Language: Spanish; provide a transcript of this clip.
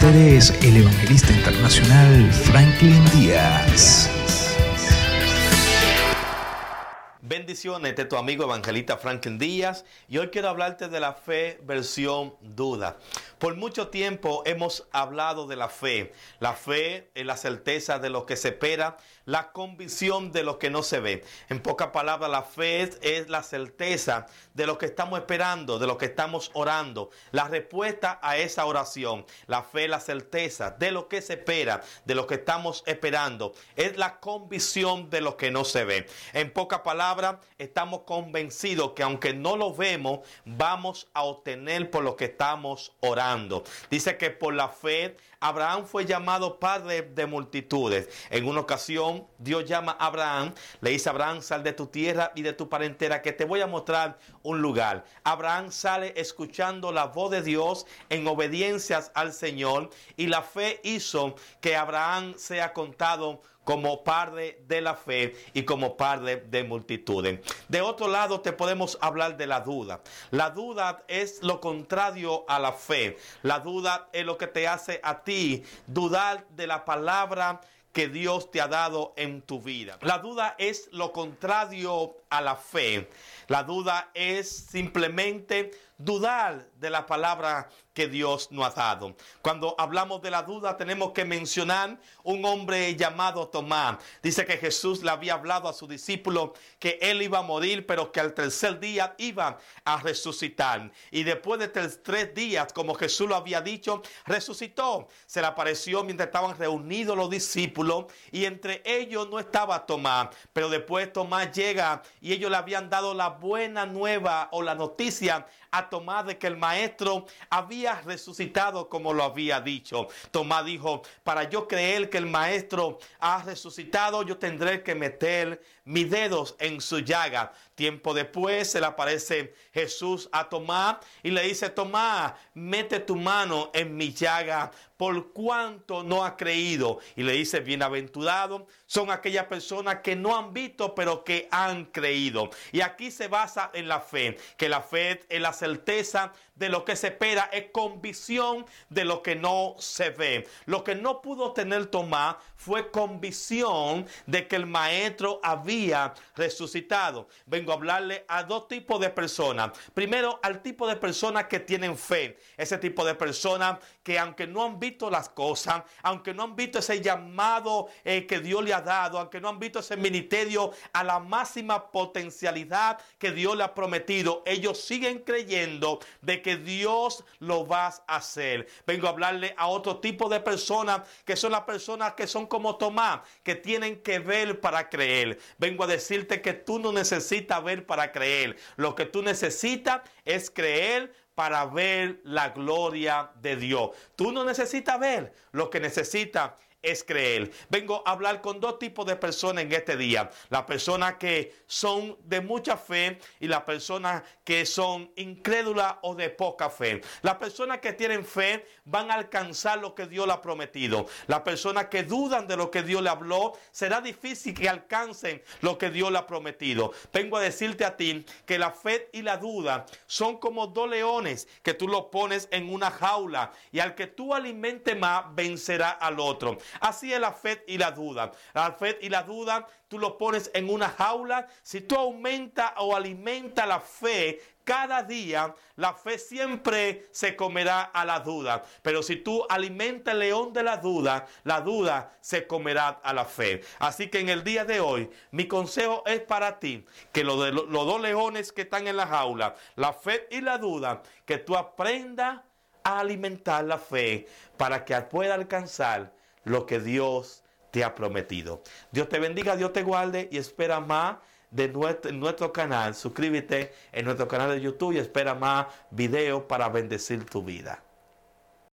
ustedes el evangelista internacional Franklin Díaz. De tu amigo evangelista Franklin Díaz y hoy quiero hablarte de la fe versión duda. Por mucho tiempo hemos hablado de la fe. La fe es la certeza de lo que se espera, la convicción de lo que no se ve. En pocas palabras, la fe es, la certeza de lo que estamos esperando, de lo que estamos orando. La respuesta a esa oración, la fe es la certeza de lo que se espera, de lo que estamos esperando. Es la convicción de lo que no se ve. En pocas palabras, estamos convencidos que aunque no lo vemos, vamos a obtener por lo que estamos orando. Dice que por la fe Abraham fue llamado padre de multitudes. En una ocasión, Dios llama a Abraham, le dice Abraham, sal de tu tierra y de tu parentela, que te voy a mostrar un lugar. Abraham sale escuchando la voz de Dios en obediencias al Señor y la fe hizo que Abraham sea contado como padre de la fe y como padre de multitudes. De otro lado, te podemos hablar de la duda. La duda es lo contrario a la fe. La duda es lo que te hace a ti dudar de la palabra que Dios te ha dado en tu vida. La duda es lo contrario a la fe. La duda es simplemente dudar de la palabra que Dios nos ha dado. Cuando hablamos de la duda tenemos que mencionar un hombre llamado Tomás. Dice que Jesús le había hablado a su discípulo que él iba a morir, pero que al tercer día iba a resucitar. Y después de tres días, como Jesús lo había dicho, resucitó. Se le apareció mientras estaban reunidos los discípulos y entre ellos no estaba Tomás. Pero después Tomás llega y ellos le habían dado la buena nueva o la noticia a Tomás de que el maestro había resucitado como lo había dicho. Tomás dijo, para yo creer que el maestro ha resucitado, yo tendré que meter mis dedos en su llaga. Tiempo después se le aparece Jesús a Tomás y le dice, Tomás, mete tu mano en mi llaga por cuanto no ha creído. Y le dice, bienaventurado son aquellas personas que no han visto, pero que han creído. Y aquí se basa en la fe, que la fe es la certeza de lo que se espera, es convicción de lo que no se ve. Lo que no pudo tener Tomás fue convicción de que el maestro había resucitado. Vengo a hablarle a dos tipos de personas. Primero, al tipo de personas que tienen fe. Ese tipo de personas que aunque no han visto las cosas, aunque no han visto ese llamado eh, que Dios le ha dado, aunque no han visto ese ministerio a la máxima potencialidad que Dios le ha prometido, ellos siguen creyendo de que Dios lo vas a hacer. Vengo a hablarle a otro tipo de personas que son las personas que son como Tomás, que tienen que ver para creer. Vengo a decirte que tú no necesitas ver para creer. Lo que tú necesitas es creer para ver la gloria de Dios. Tú no necesitas ver, lo que necesitas es creer. Vengo a hablar con dos tipos de personas en este día. Las personas que son de mucha fe y las personas que son incrédulas o de poca fe. Las personas que tienen fe van a alcanzar lo que Dios le ha prometido. Las personas que dudan de lo que Dios le habló, será difícil que alcancen lo que Dios le ha prometido. Vengo a decirte a ti que la fe y la duda son como dos leones que tú los pones en una jaula y al que tú alimente más vencerá al otro. Así es la fe y la duda. La fe y la duda tú lo pones en una jaula. Si tú aumentas o alimentas la fe cada día, la fe siempre se comerá a la duda. Pero si tú alimentas el león de la duda, la duda se comerá a la fe. Así que en el día de hoy, mi consejo es para ti, que los dos leones que están en la jaula, la fe y la duda, que tú aprendas a alimentar la fe para que pueda alcanzar lo que Dios te ha prometido. Dios te bendiga, Dios te guarde y espera más de nuestro, canal. Suscríbete en nuestro canal de YouTube y espera más videos para bendecir tu vida.